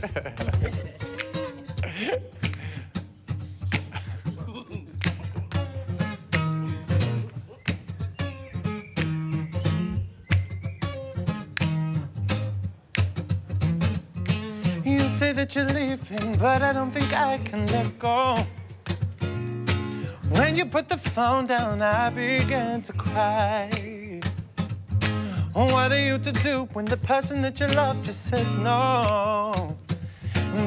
You say that you're leaving, but I don't think I can let go. When you put the phone down, I began to cry. What are you to do when the person that you love just says no?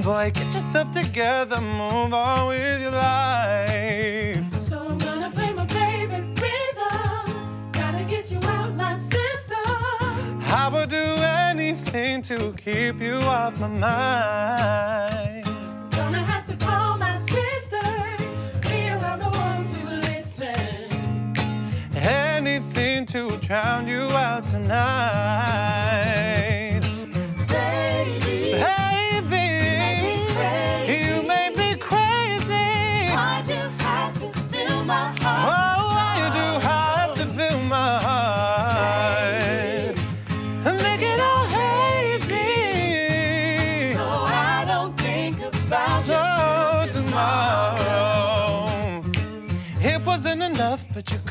Boy, get yourself together, move on with your life. So I'm gonna play my favorite rhythm. Gotta get you out my system. I would do anything to keep you off my mind. Gonna have to call my sisters. Be around the ones who listen. Anything to drown you out tonight.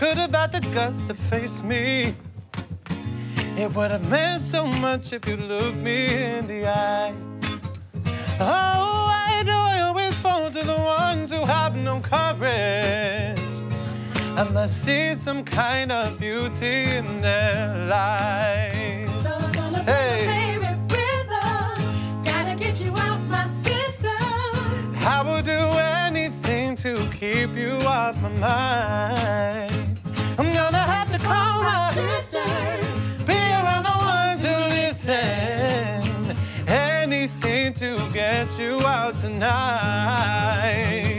Could have had the guts to face me. It would have meant so much if you looked me in the eyes. Oh, why do I always fall to the ones who have no courage? I must see some kind of beauty in their lives. So I'm gonna Hey. rhythm. Gotta get you out my system. I will do anything to keep you off my mind. I'm gonna have to call my Sisters, be around the ones who listen. Anything to get you out tonight.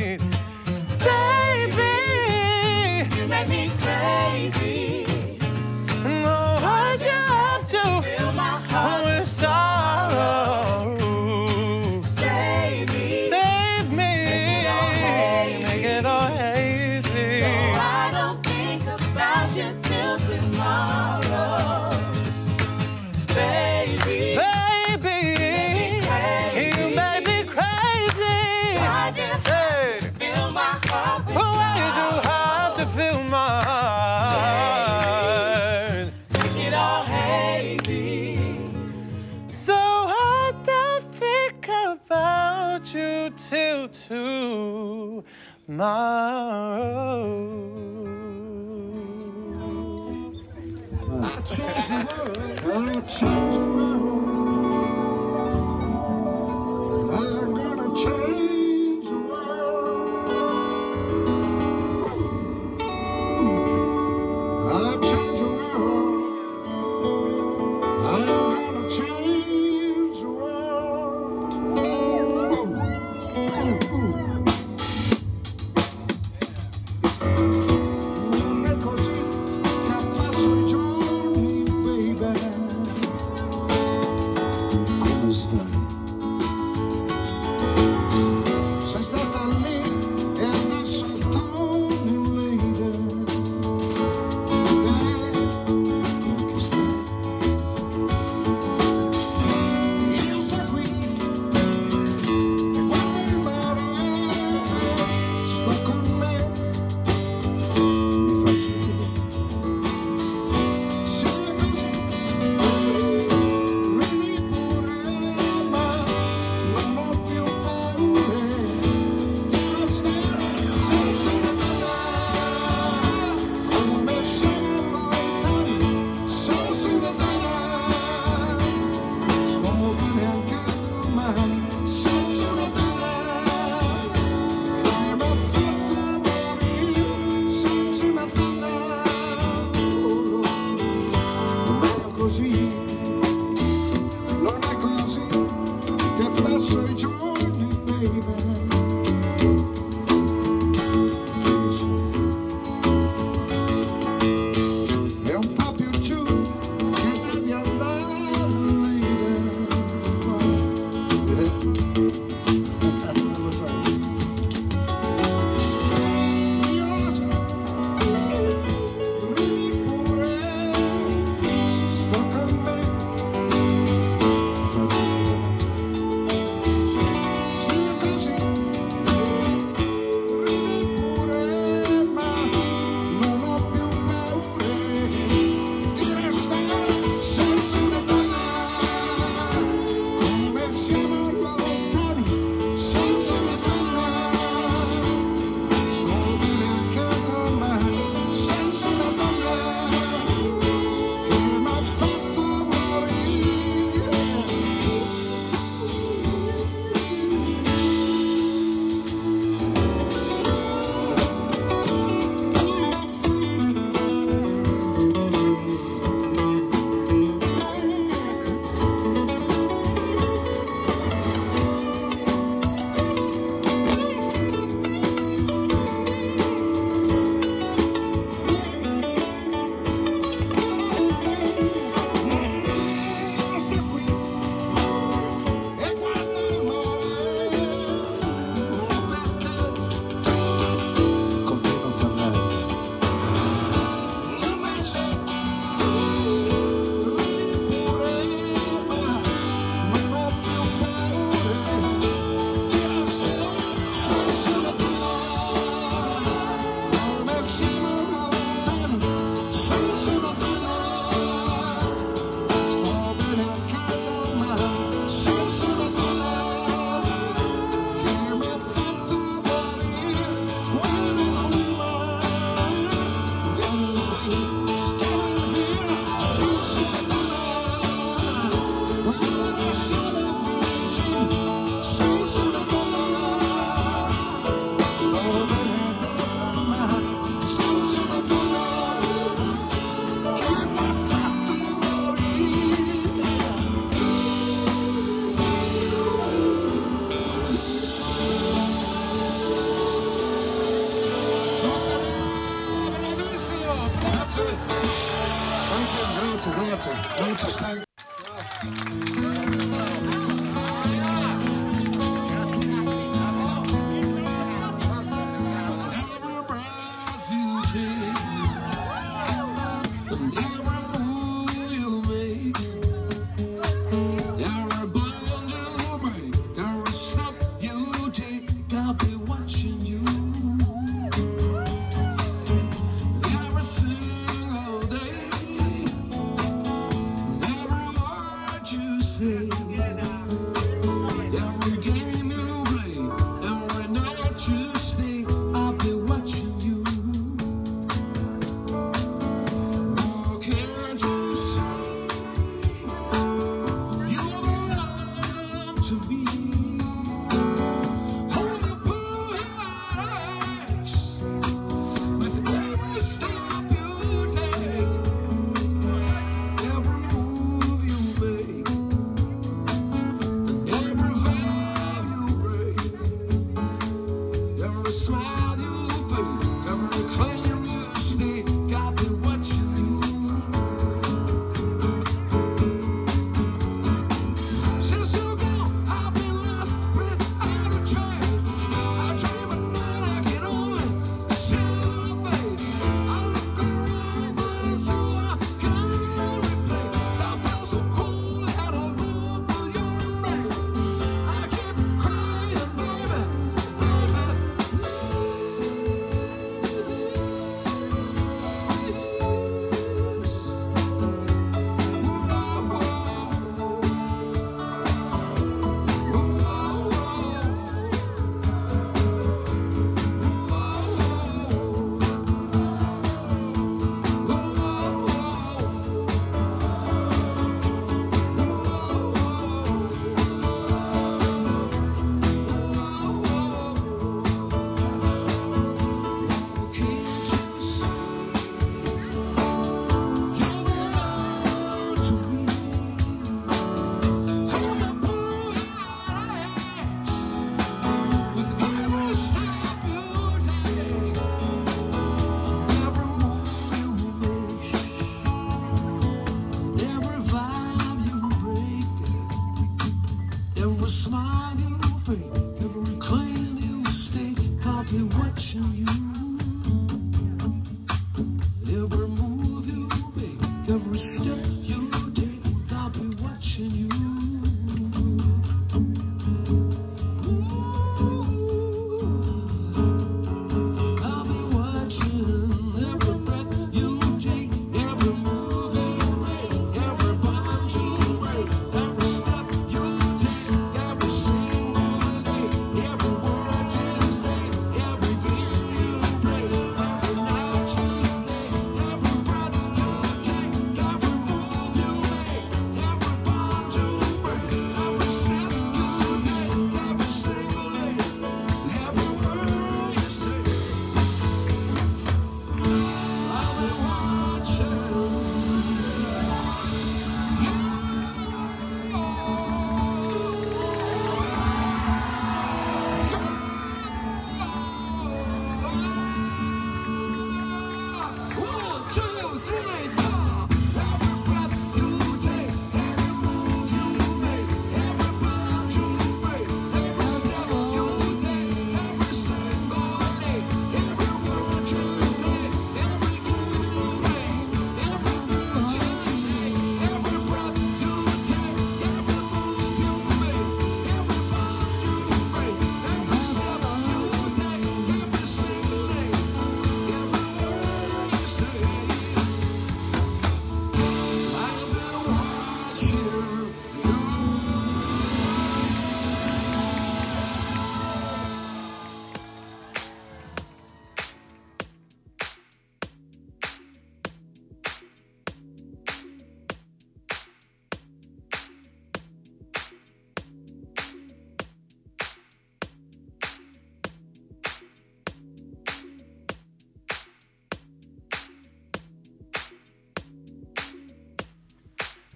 Tomorrow. I change the world. I change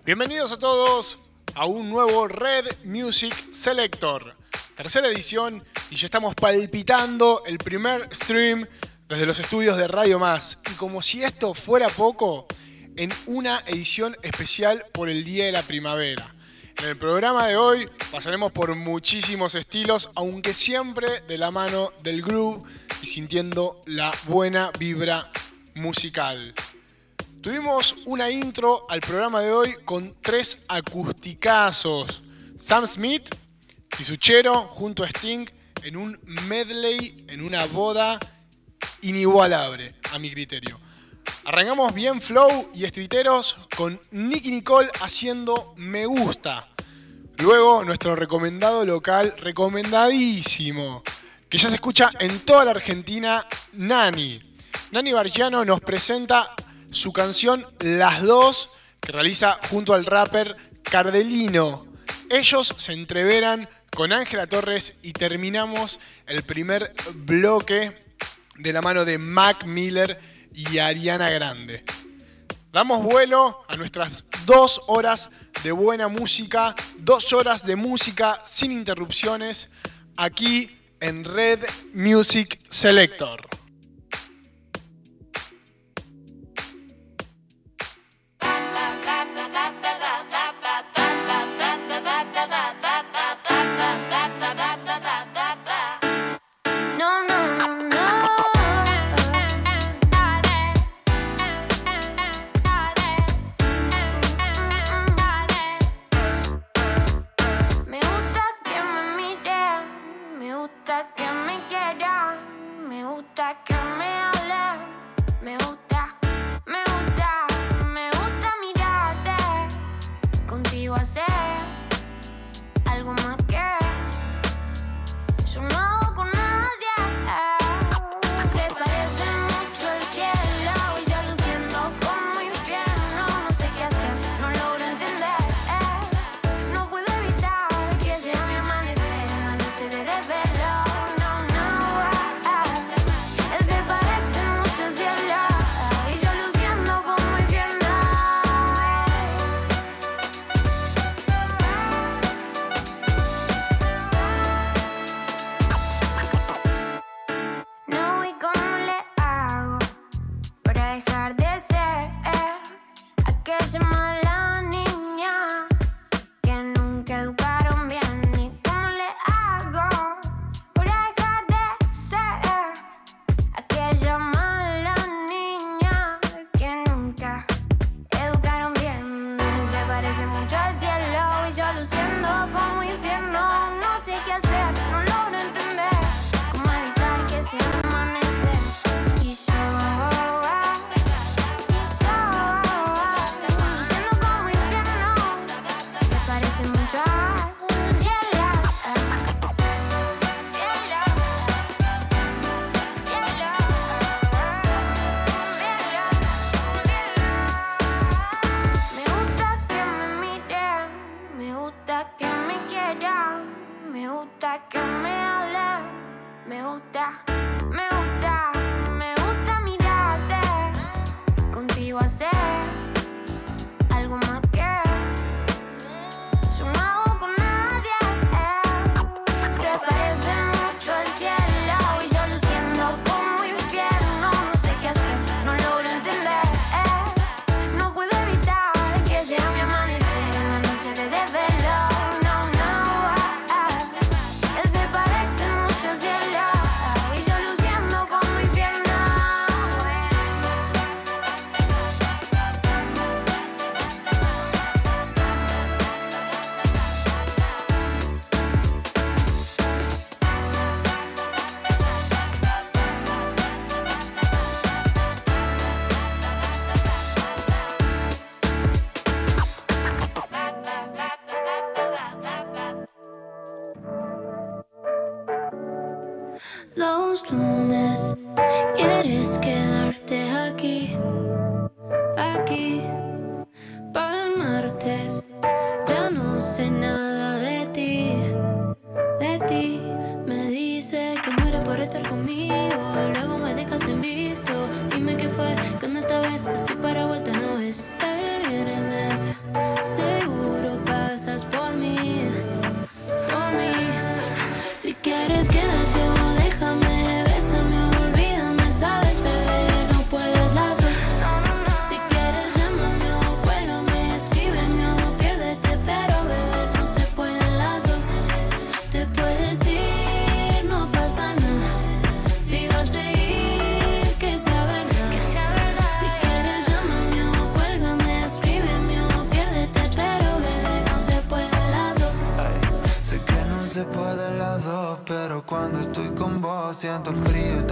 Bienvenidos a todos a un nuevo Red Music Selector. Tercera edición y ya estamos palpitando el primer stream desde los estudios de Radio Más. Y como si esto fuera poco, en una edición especial por el Día de la Primavera. En el programa de hoy pasaremos por muchísimos estilos, aunque siempre de la mano del groove y sintiendo la buena vibra musical. Tuvimos una intro al programa de hoy con tres acusticazos. Sam Smith y Suchero junto a Sting en un medley, en una boda inigualable, a mi criterio. Arrancamos bien flow y estriteros con Nicky Nicole haciendo Me Gusta. Luego nuestro recomendado local, recomendadísimo, que ya se escucha en toda la Argentina, Nani. Nani Bargiano nos presenta su canción Las Dos, que realiza junto al rapper Cardelino. Ellos se entreveran con Ángela Torres y terminamos el primer bloque de la mano de Mac Miller y Ariana Grande. Damos vuelo a nuestras dos horas de buena música, dos horas de música sin interrupciones, aquí en Red Music Selector. tanto frío.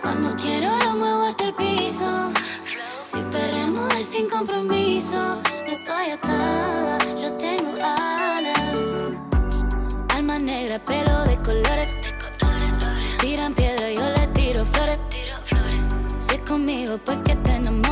Cuando quiero lo muevo hasta el piso. Si perremos es sin compromiso. No estoy atada, yo tengo alas. Alma negra, pelo de colores. Tiran piedra, yo le tiro flores. Si es conmigo, pues que te enamoras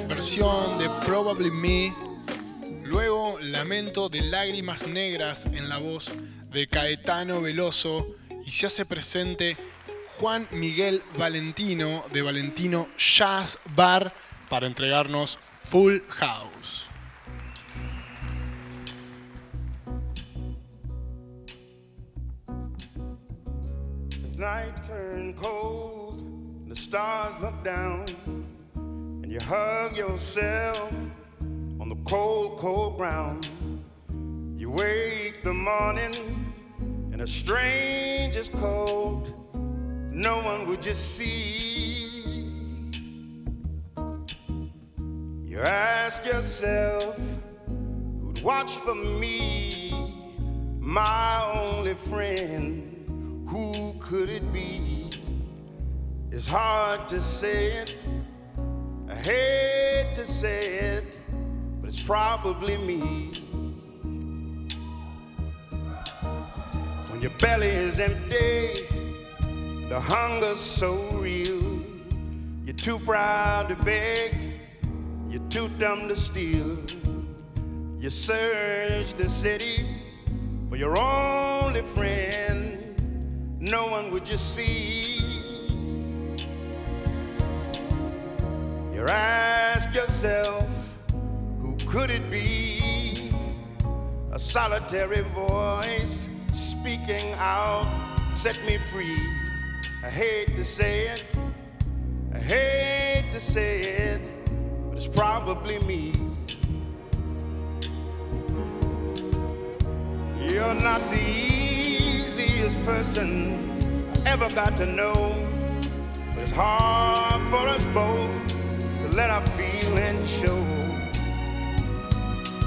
versión de Probably Me. Luego, Lamento de Lágrimas Negras en la voz de Caetano Veloso. Y se hace presente Juan Miguel Valentino de Valentino Jazz Bar para entregarnos Full House. You hug yourself on the cold, cold ground. You wake the morning in a stranger's cold, no one would just see. You ask yourself, who'd watch for me, my only friend? Who could it be? It's hard to say it. I hate to say it, but it's probably me. When your belly is empty, the hunger's so real. You're too proud to beg, you're too dumb to steal. You search the city for your only friend. No one would just see. You ask yourself, who could it be? A solitary voice speaking out, set me free. I hate to say it, I hate to say it, but it's probably me. You're not the easiest person I ever got to know, but it's hard for us both let our feelings show.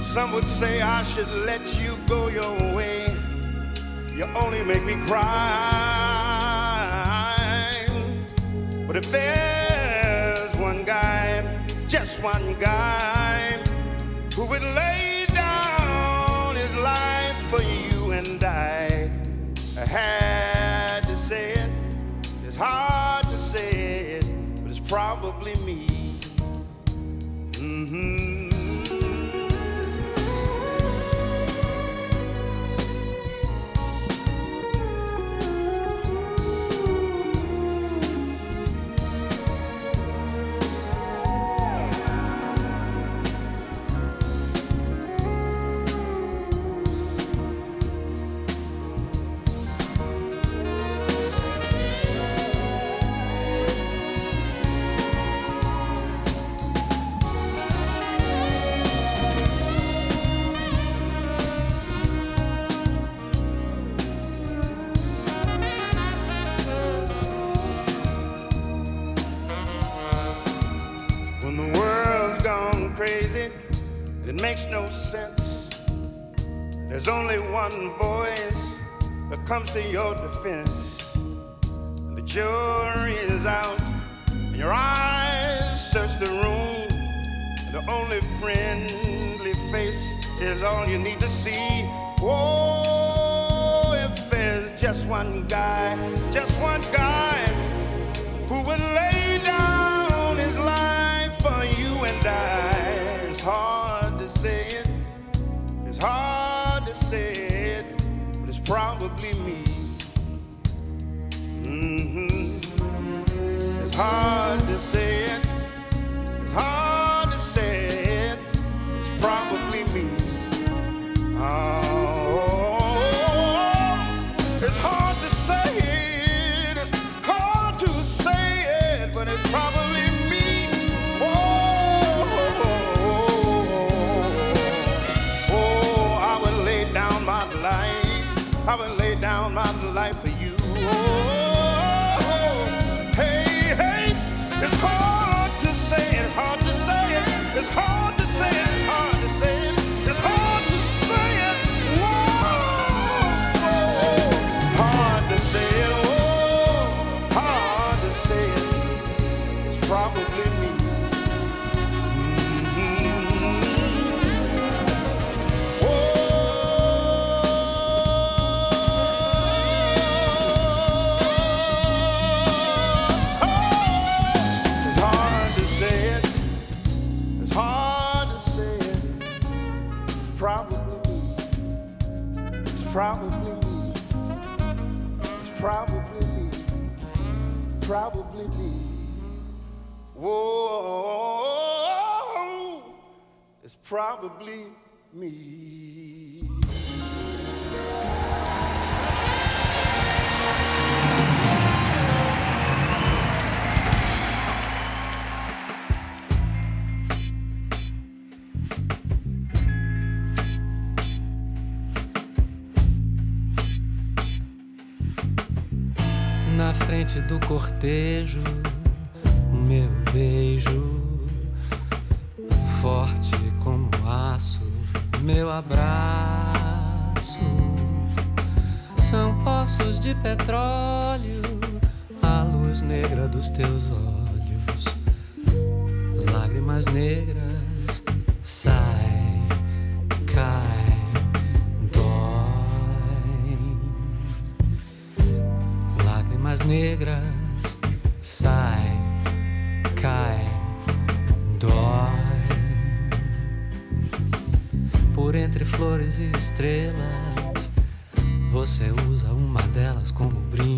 Some would say I should let you go your way. You only make me cry. But if there's one guy, just one guy, who would lay down his life for you and I, I had to say it. It's hard to say it, but it's probably me. Mm-hmm. Crazy, it makes no sense. There's only one voice that comes to your defense. And the jury is out, and your eyes search the room. And the only friendly face is all you need to see. Oh, if there's just one guy, just one guy who would lay down It's hard to say it, it's hard to say it, but it's probably me. Mhm. It's hard to say it, it's hard probably me. It's probably me. Probably me. Whoa. It's probably me. Na frente do cortejo, meu beijo, forte como aço, meu abraço. São poços de petróleo, a luz negra dos teus olhos, lágrimas negras, estrelas, você usa uma delas como brinco,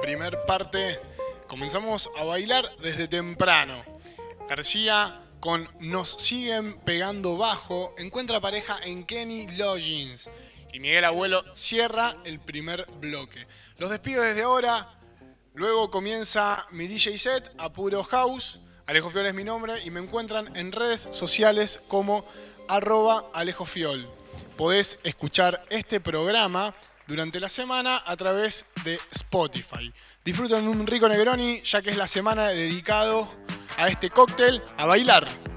Primer parte, comenzamos a bailar desde temprano. García con Nos siguen pegando bajo encuentra pareja en Kenny Logins y Miguel Abuelo cierra el primer bloque. Los despido desde ahora, luego comienza mi DJ set, Apuro House, Alejo Fiol es mi nombre y me encuentran en redes sociales como arroba Alejo Fiol. Podés escuchar este programa durante la semana a través de Spotify. Disfruten de un rico Negroni, ya que es la semana dedicado a este cóctel, a bailar.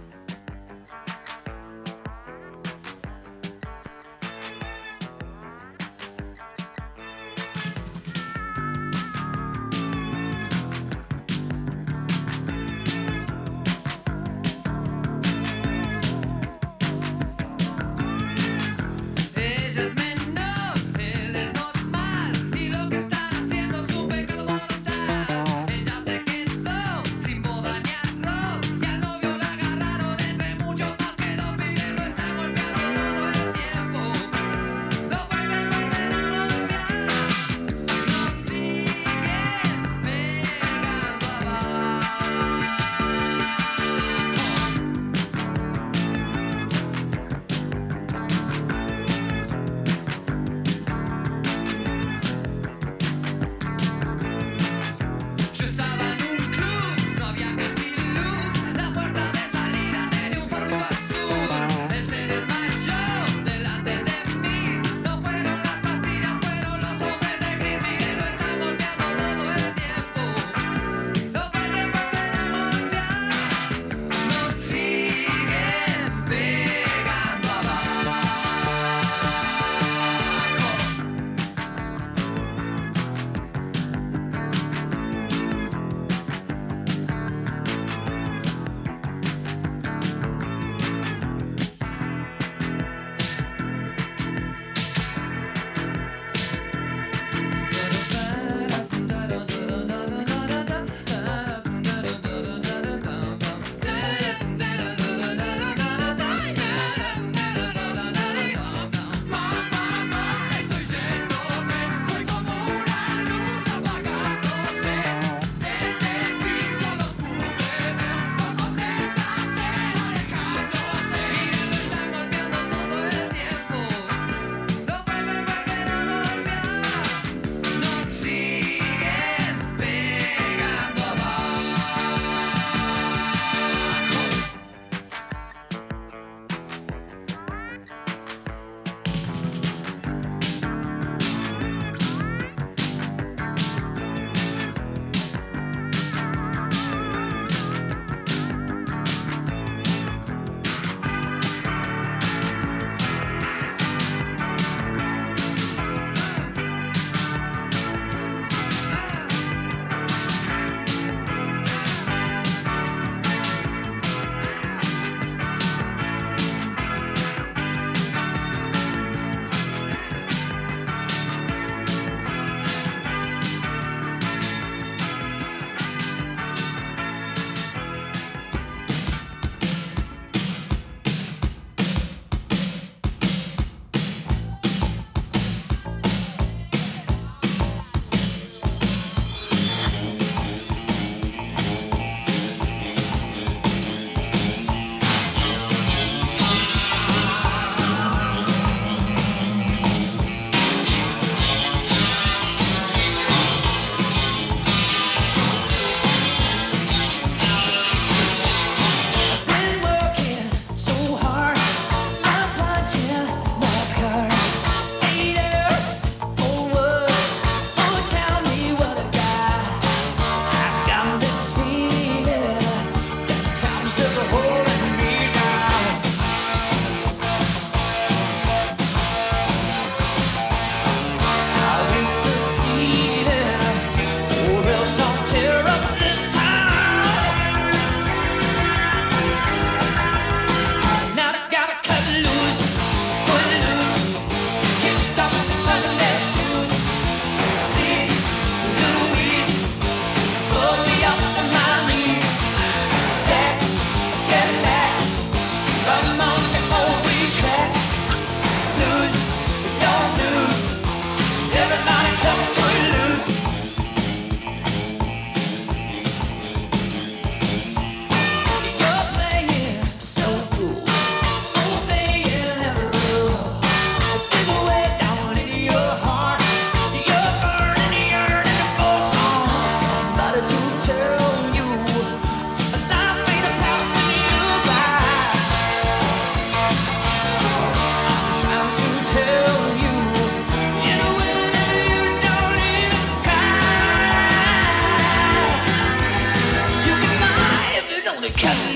coming.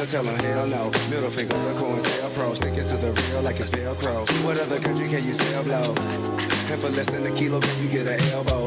No tell 'em hell no. Middle finger, the coin tail pro. Stick it to the real like it's Velcro. What other country can you sell blow? And for less than a kilo, you get an elbow?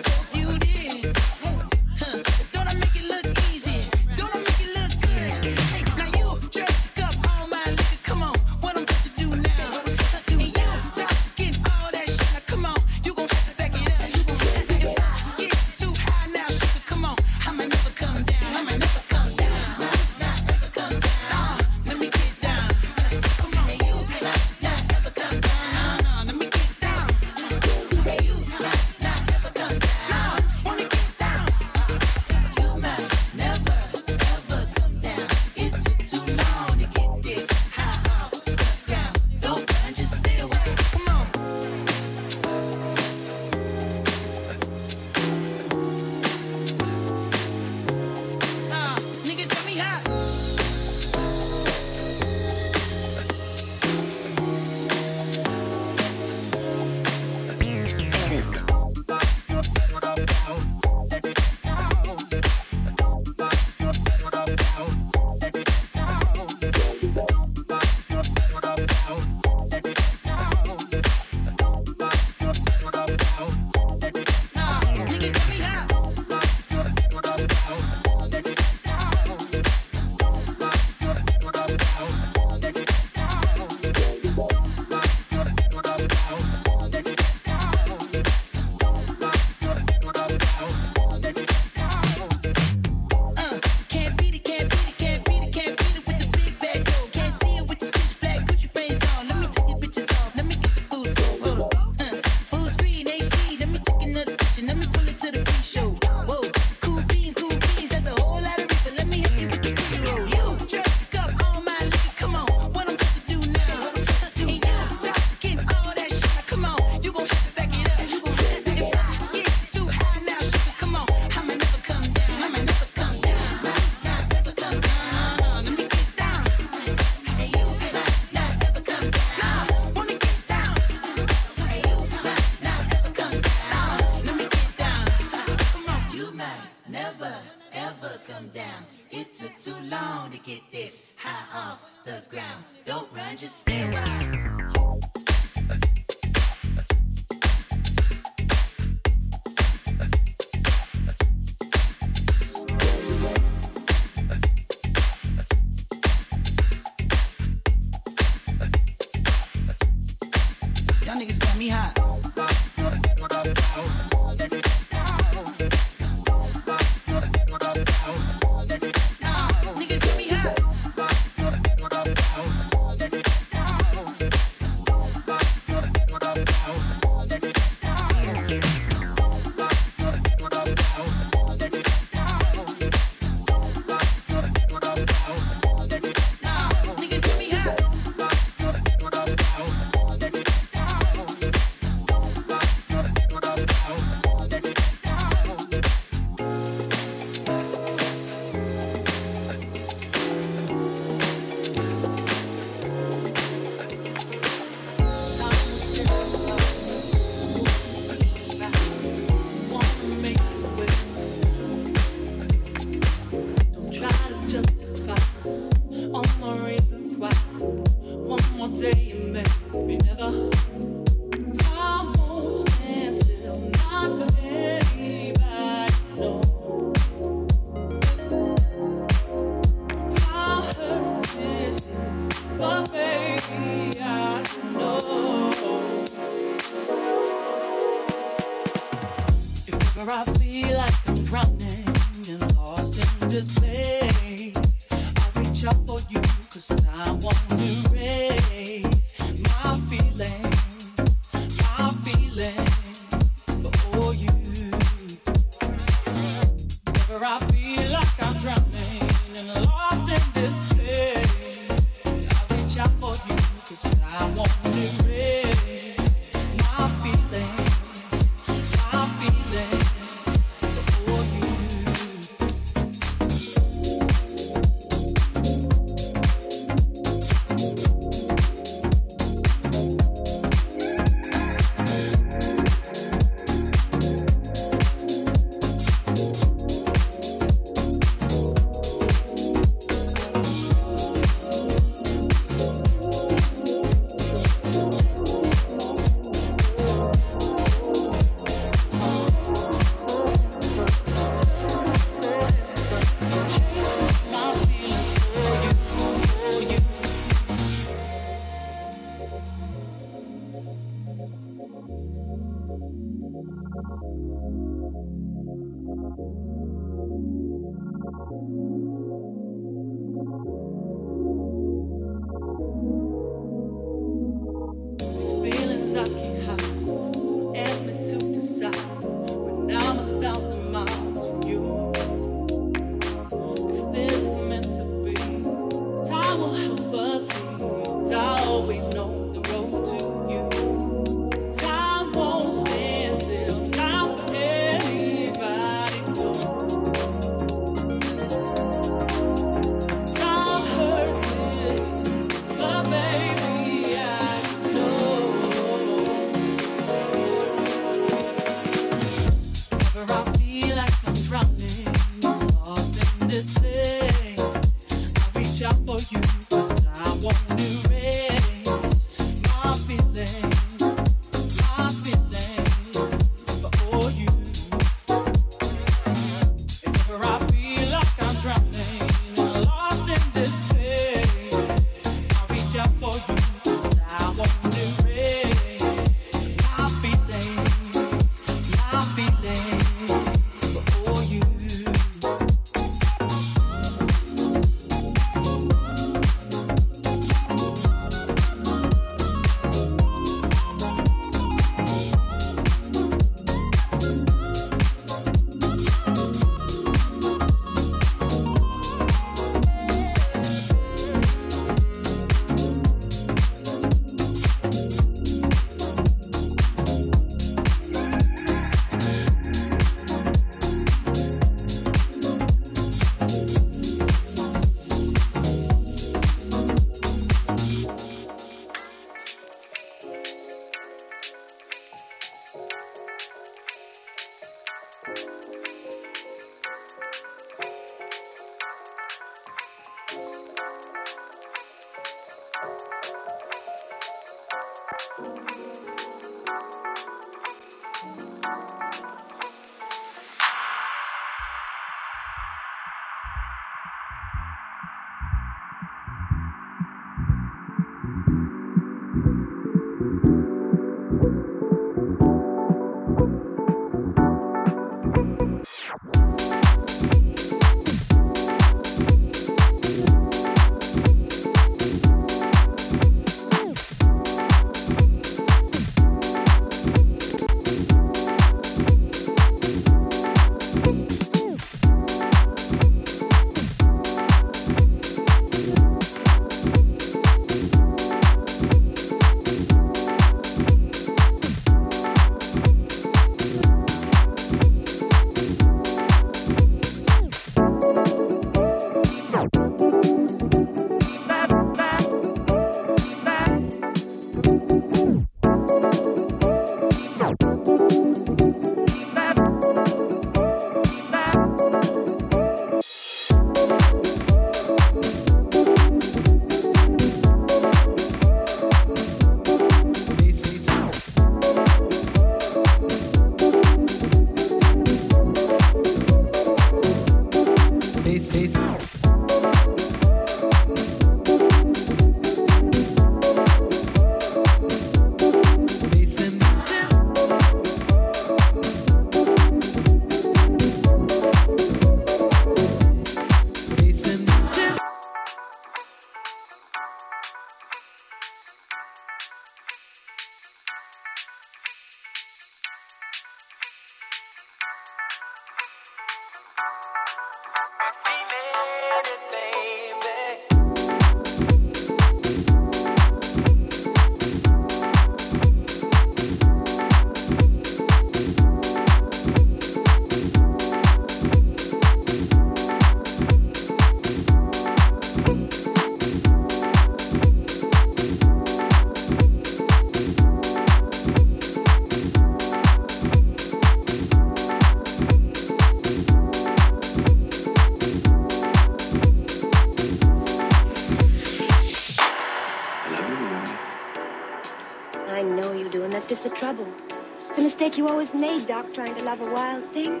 you always made, Doc, trying to love a wild thing.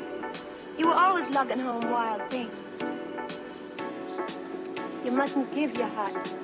You were always lugging home wild things. You mustn't give your heart